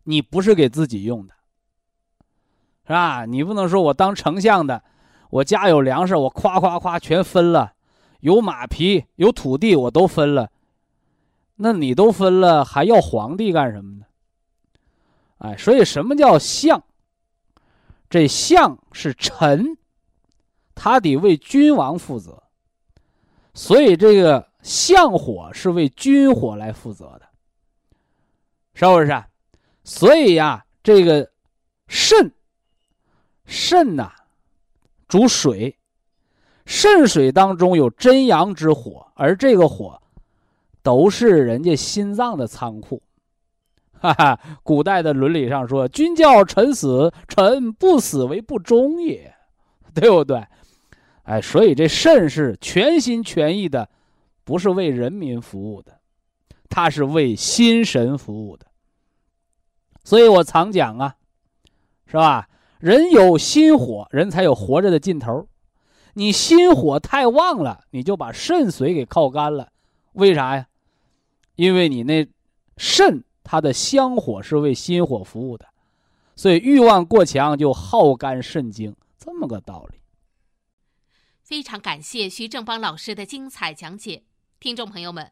你不是给自己用的，是吧？你不能说我当丞相的，我家有粮食，我夸夸夸全分了，有马匹有土地我都分了，那你都分了，还要皇帝干什么呢？哎，所以什么叫相？这相是臣，他得为君王负责，所以这个相火是为君火来负责的，是不是？所以呀，这个肾，肾呐，主水，肾水当中有真阳之火，而这个火，都是人家心脏的仓库。哈哈，古代的伦理上说：“君叫臣死，臣不死为不忠也，对不对？”哎，所以这肾是全心全意的，不是为人民服务的，它是为心神服务的。所以我常讲啊，是吧？人有心火，人才有活着的劲头。你心火太旺了，你就把肾水给靠干了。为啥呀？因为你那肾它的香火是为心火服务的，所以欲望过强就耗干肾精，这么个道理。非常感谢徐正邦老师的精彩讲解，听众朋友们。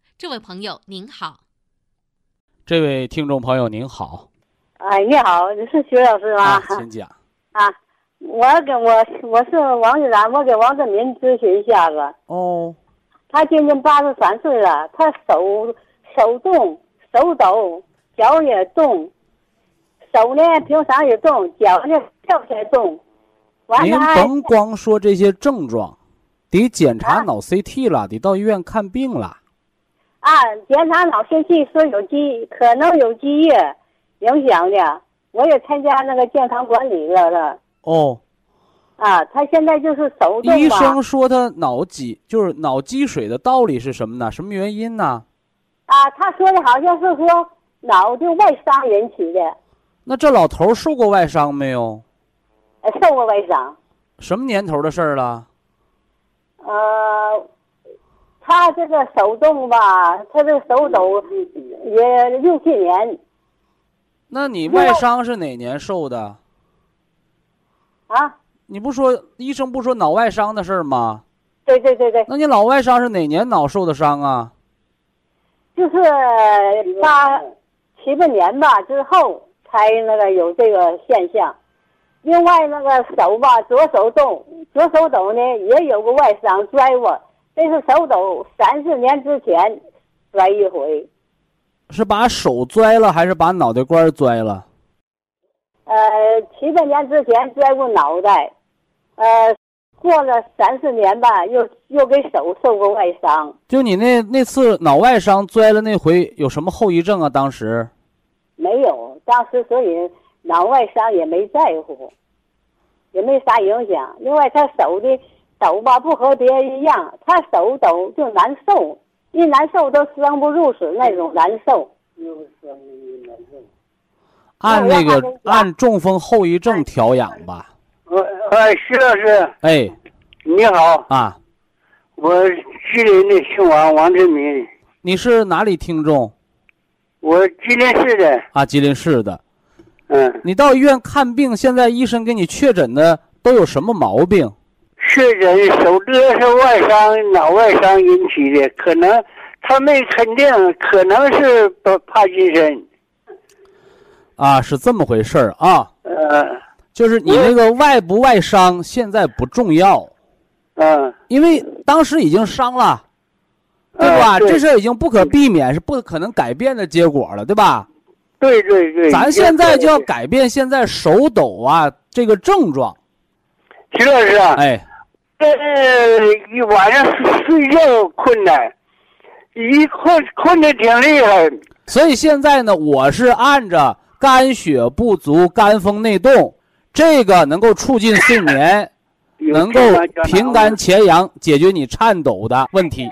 这位朋友您好，这位听众朋友您好，哎，你好，你是徐老师吗？啊，请讲。啊，我跟我我是王玉兰，我给王振民咨询一下子。哦，他今年八十三岁了，他手手动手抖，脚也动，手呢平常也动，脚呢跳起来动。完甭光说这些症状，得检查脑 CT 了，得到医院看病了。啊，检查脑 CT 说有积，可能有积液影响的。我也参加那个健康管理了的。哦，啊，他现在就是手动。医生说他脑积就是脑积水的道理是什么呢？什么原因呢？啊，他说的好像是说脑的外伤引起的，那这老头受过外伤没有？呃，受过外伤。什么年头的事儿了？呃，他这个手动吧，他这个手抖也六七年那你外伤是哪年受的？啊。你不说医生不说脑外伤的事儿吗？对对对对，那你脑外伤是哪年脑受的伤啊？就是八七八年吧之后才那个有这个现象。另外那个手吧，左手动，左手抖呢也有个外伤摔过，这是手抖三四年之前摔一回。是把手摔了还是把脑袋瓜儿拽了？呃，七八年之前摔过脑袋，呃，过了三四年吧，又又给手受过外伤。就你那那次脑外伤摔了那回有什么后遗症啊？当时没有，当时所以脑外伤也没在乎，也没啥影响。另外，他手的抖吧不和别人一样，他手抖就难受，一难受都生不如死那种难受。按那个按中风后遗症调养吧。呃呃，徐老师哎你好，啊，我吉林的姓王，王志民，你是哪里听众我吉林市的，啊？吉林市的。嗯，你到医院看病，现在医生给你确诊的都有什么毛病？确诊手这是外伤，脑外伤引起的，可能他没肯定，可能是帕帕金森，啊，是这么回事儿啊，呃，就是你那个外不外伤现在不重要，嗯，因为当时已经伤了，对呃吧？对这事儿已经不可避免，是不可能改变的结果了，对吧？对对对，咱现在就要改变现在手抖啊这个症状，徐老师啊，哎，呃，一晚上睡觉困难，一困困的挺厉害，所以现在呢，我是按着肝血不足、肝风内动，这个能够促进睡眠，能够平肝潜阳，解决你颤抖的问题。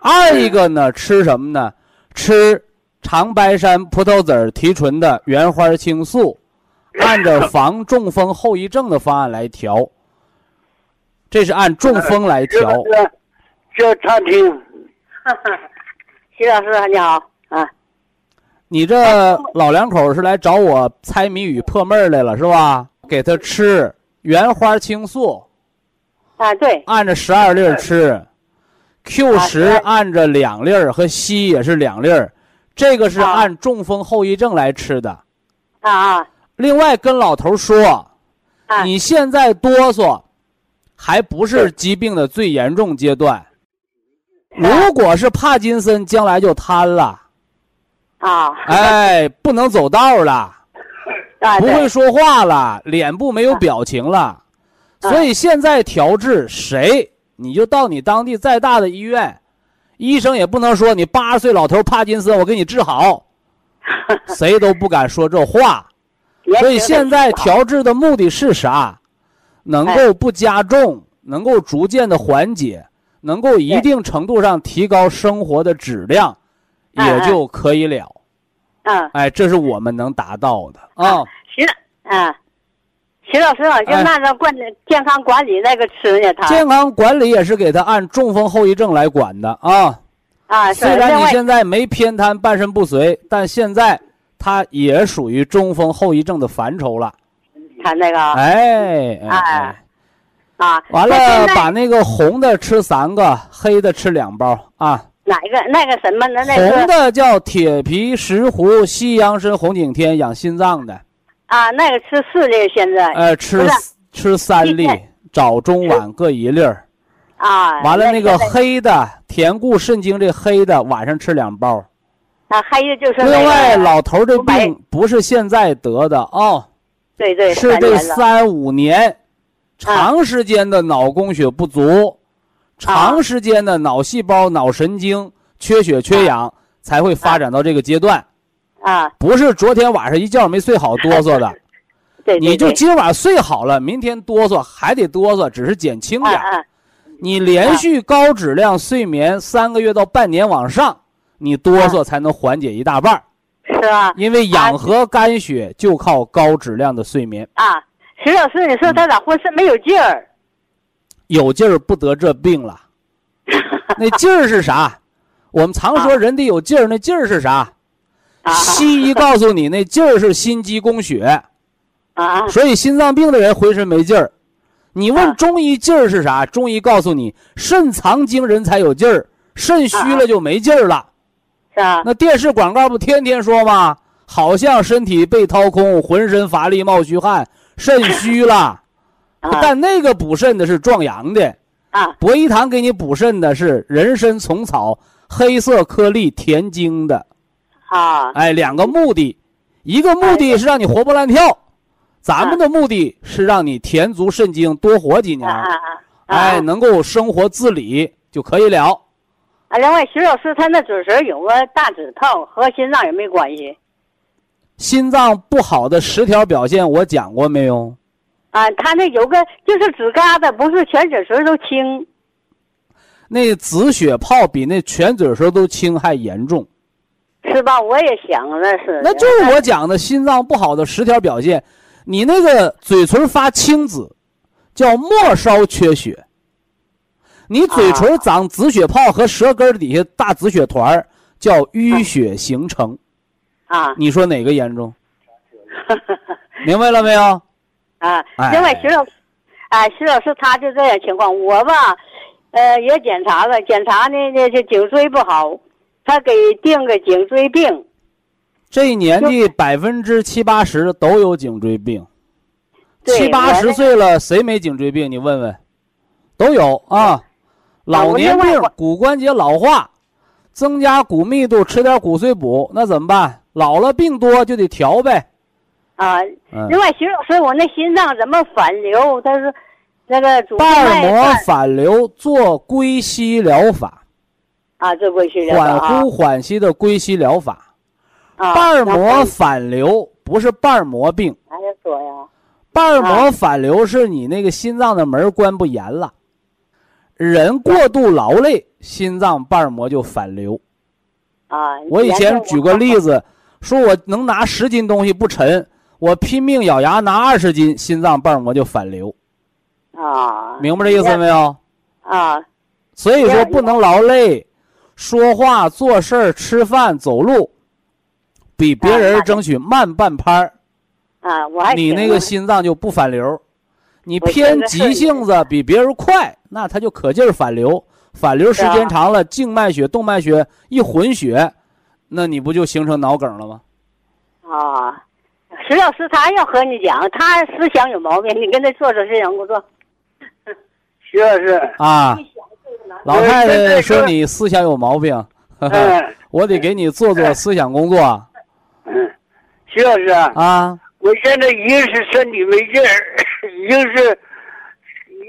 二一个呢，吃什么呢？吃长白山葡萄籽儿提纯的原花青素，按照防中风后遗症的方案来调。这是按中风来调。这餐厅，徐老师你好啊，你这老两口是来找我猜谜语破闷儿来了是吧？给他吃原花青素，啊对，按着十二粒儿吃，Q 十按着两粒儿和硒也是两粒儿，这个是啊。按中风后遗症来吃的。啊啊。另外跟老头说，啊，你现在哆嗦，还不是疾病的最严重阶段。如果是帕金森，将来就瘫了，啊，哎，不能走道了。啊不会说话了，脸部没有表情了，啊。所以现在调治谁，你就到你当地再大的医院，医生也不能说你八十岁老头帕金森，我给你治好，谁都不敢说这话。所以现在调治的目的是啥？能够不加重，能够逐渐的缓解，能够一定程度上提高生活的质量，嗯也就可以了。嗯，哎，这是我们能达到的。啊。徐嗯，徐老师啊，就哎。按照管健康管理那个吃呢，他。健康管理也是给他按中风后遗症来管的啊。啊，虽然你现在没偏瘫、半身不遂，但现在他也属于中风后遗症的范畴了。他那个哎哎啊，完了把那个红的吃三个，黑的吃两包啊。哪一个那个什么那？那红的叫铁皮石斛西洋参红景天，养心脏的。啊，那个吃四粒现在呃，吃吃三粒，早中晚各一粒儿。啊，完了那个黑的甜固肾精，这黑的晚上吃两包。啊，还有就是另外，老头这病不是现在得的哦，对对是这三五年长时间的脑供血不足，长时间的脑细胞、脑神经缺血缺氧，才会发展到这个阶段。啊，不是昨天晚上一觉没睡好哆嗦的，对对你就今晚睡好了，明天哆嗦还得哆嗦，只是减轻点儿。啊啊。你连续高质量睡眠三个月到半年往上，你哆嗦才能缓解一大半儿。是吧？因为养和肝血就靠高质量的睡眠，啊，徐老师，你说他咋浑身没有劲儿？有劲儿不得这病了。那劲儿是啥？我们常说人得有劲儿，那劲儿是啥？啊西医告诉你，那劲儿是心肌供血，啊所以心脏病的人浑身没劲儿。你问啊中医劲儿是啥？中医告诉你，肾藏精人才有劲儿，肾虚了就没劲儿了。那电视广告不天天说吗？好像身体被掏空，浑身乏力、冒虚汗，肾虚了。啊但那个补肾的是壮阳的，啊博一堂给你补肾的是人参、虫草、黑色颗粒填精的。啊哎，两个目的，一个目的是让你活蹦乱跳，咱们的目的是让你填足肾精，多活几年。啊啊！哎，能够生活自理就可以了。啊，另外，徐老师他那嘴唇有个大指头，和心脏有没有关系？心脏不好的十条表现我讲过没有？啊，他那有个就是指疙瘩，不是全嘴唇都青。那紫血泡比那全嘴唇都轻还严重，是吧？我也想那是。那就是我讲的心脏不好的十条表现。你那个嘴唇发青紫，叫末梢缺血；你嘴唇长紫血泡和舌根底下大紫血团儿叫淤血形成。啊你说哪个严重？明白了没有？啊哎！另外，徐老师，啊，徐老师他就这样情况，我吧，呃，也检查了，检查呢，那这颈椎不好，他给定个颈椎病。这一年纪百分之七八十都有颈椎病，七八十岁了谁没颈椎病？你问问，都有啊。老年病骨关节老化，增加骨密度，吃点骨髓补，那怎么办？老了病多就得调呗。啊，嗯，另外，徐老师，我那心脏怎么反流？他说，那个瓣膜反流做归西疗法，啊，这过去了缓啊呼缓吸的归西疗法。啊，瓣膜反流不是瓣膜病，还得说呀，瓣膜反流是你那个心脏的门关不严了，人过度劳累，心脏瓣膜就反流。啊，我以前举个例子，说我能拿十斤东西不沉，我拼命咬牙拿二十斤，心脏瓣膜就反流，啊，明白这意思没有？啊所以说不能劳累，说话、做事儿、吃饭、走路，比别人争取慢半拍儿。啊，我还你挺那个心脏就不反流，你偏急性子比别人快，那他就可劲儿反流，反流时间长了，静脉血、动脉血一混血，那你不就形成脑梗了吗？啊，石老师他要和你讲，他思想有毛病，你跟他做做思想工作。徐老师，啊，老太太说你思想有毛病，嗯 我得给你做做思想工作嗯，徐老师啊，啊。我现在一个是身体没劲儿，一个是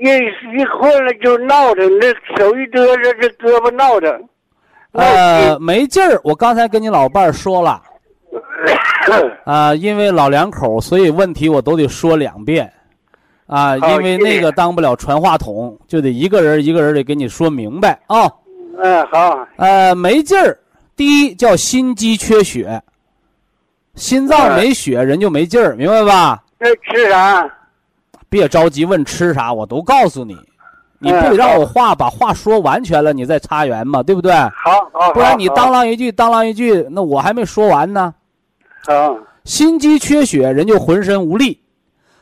一一困了就闹腾，这手一嘚瑟，这胳膊闹腾。呃，没劲儿，我刚才跟你老伴儿说了 啊、因为老两口，所以问题我都得说两遍。啊，好因为那个当不了传话筒，就得一个人一个人得给你说明白啊。嗯，好，呃，没劲儿，第一叫心肌缺血，心脏嗯没血，人就没劲儿，明白吧？那吃啥？别着急问吃啥，我都告诉你，你嗯不得让我话把话说完全了，你再插圆嘛，对不对？好好，不然你当啷一句当啷一句，那我还没说完呢。好，心肌缺血，人就浑身无力，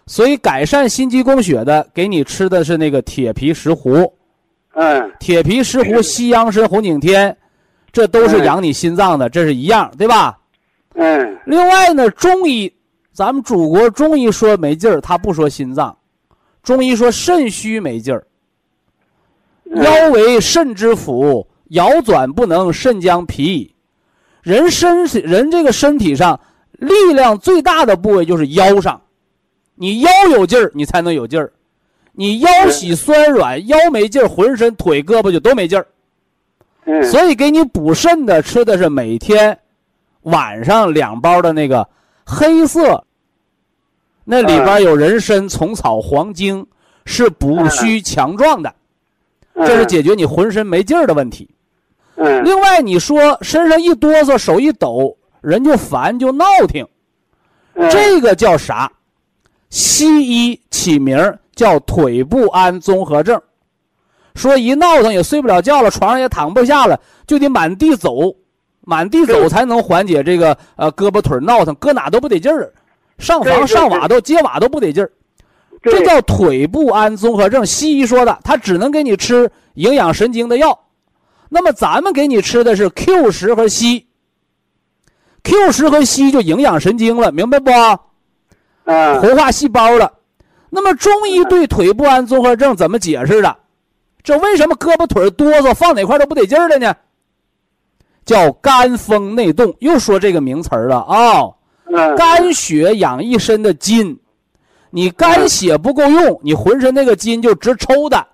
所以改善心肌供血的，给你吃的是那个铁皮石斛。嗯铁皮石斛、西洋参、红景天，这都是嗯养你心脏的，这是一样，对吧？嗯另外呢，中医，咱们祖国中医说没劲儿，他不说心脏，中医说肾虚没劲儿，嗯腰为肾之府，腰转不能，肾将疲。人身体人这个身体上力量最大的部位就是腰上，你腰有劲儿，你才能有劲儿。你腰膝酸软，腰没劲儿，浑身腿胳膊就都没劲儿。嗯，所以给你补肾的吃的是每天晚上两包的那个黑色，那里边有人参、虫草、黄精，是补虚强壮的，这是解决你浑身没劲儿的问题。嗯。另外，你说身上一哆嗦、手一抖，人就烦就闹挺，嗯。这个叫啥？西医起名叫腿不安综合症，说一闹腾也睡不了觉了，床上也躺不下了，就得满地走，满地走才能缓解这个呃胳膊腿闹腾，搁哪都不得劲儿，上房上瓦都接瓦都不得劲儿，这叫腿部胺综合症。西医说的，他只能给你吃营养神经的药，那么咱们给你吃的是 Q 十和硒，Q 十和硒就营养神经了，明白不？嗯活化细胞了。那么中医对腿部胺综合症怎么解释的？这为什么胳膊腿哆嗦，放哪块都不得劲儿了呢？叫肝风内动，又说这个名词儿了啊、嗯肝血养一身的筋，你肝血不够用，你浑身那个筋就直抽的。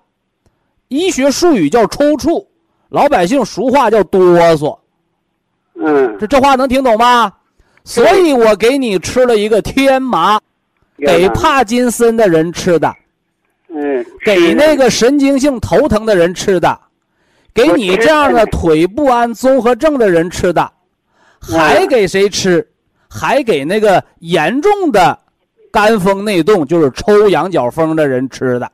医学术语叫抽搐，老百姓俗话叫哆嗦。嗯，这这话能听懂吗？所以我给你吃了一个天麻，给帕金森的人吃的，嗯给那个神经性头疼的人吃的，给你这样的腿不安综合症的人吃的，还给谁吃？还给那个严重的肝风内动，就是抽羊角风的人吃的。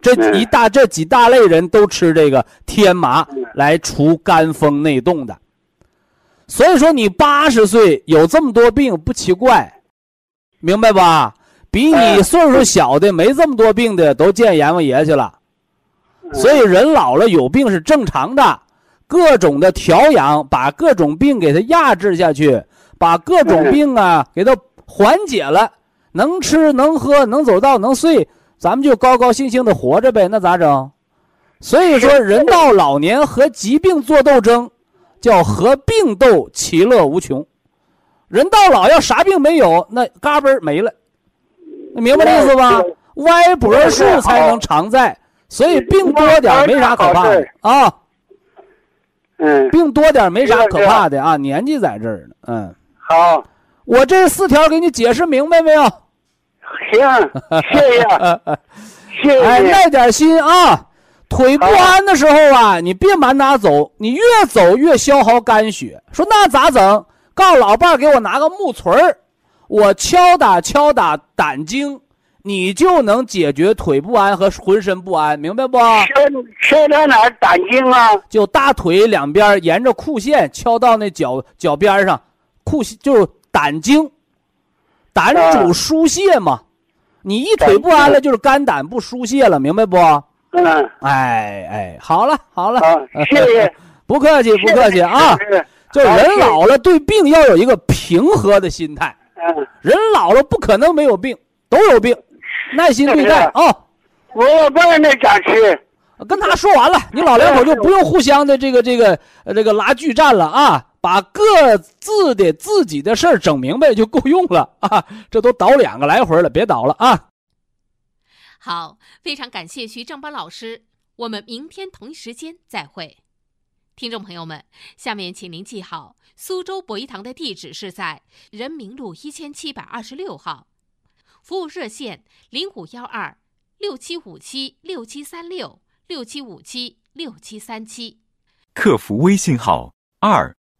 这一大这几大类人都吃这个天麻来除肝风内动的。所以说，你八十岁有这么多病不奇怪，明白吧？比你岁数小的没这么多病的都见阎王爷去了。所以人老了有病是正常的，各种的调养，把各种病给它压制下去，把各种病啊给它缓解了，能吃能喝能走道能睡，咱们就高高兴兴的活着呗，那咋整？所以说，人到老年和疾病做斗争，叫和病斗，其乐无穷。人到老要啥病没有，那嘎嘣儿没了，你明白这意思吧？歪脖树才能常在，所以病多点儿没啥可怕的啊，嗯，病多点儿没啥可怕的啊，年纪在这儿呢。嗯，好，我这四条给你解释明白没有？行，谢谢，谢谢哎，谢，耐点心啊！腿不安的时候啊，你别满哪走，你越走越消耗肝血。说那咋整？告诉老伴儿给我拿个木锤儿，我敲打敲打胆经，你就能解决腿不安和浑身不安，明白不？敲敲打哪儿胆经啊？就大腿两边沿着裤线敲到那脚脚边上，裤就是胆经，胆主疏泄嘛。你一腿不安了，就是肝胆不疏泄了，明白不？嗯，哎哎，好了好了，谢谢，不客气不客气啊。就人老了，对病要有一个平和的心态。嗯，人老了不可能没有病，都有病，耐心对待啊。我老伴儿那咋吃？跟他说完了，你老两口就不用互相的这个这个呃这个拉锯战了啊，把各自的自己的事儿整明白就够用了 啊。这都倒两个来回了，别倒了啊。好，非常感谢徐正邦老师，我们明天同一时间再会。听众朋友们，下面请您记好，苏州博一堂的地址是在人民路一千七百二十六号。服务热线零五幺二六七五七六七三六六七五七六七三七。客服微信号二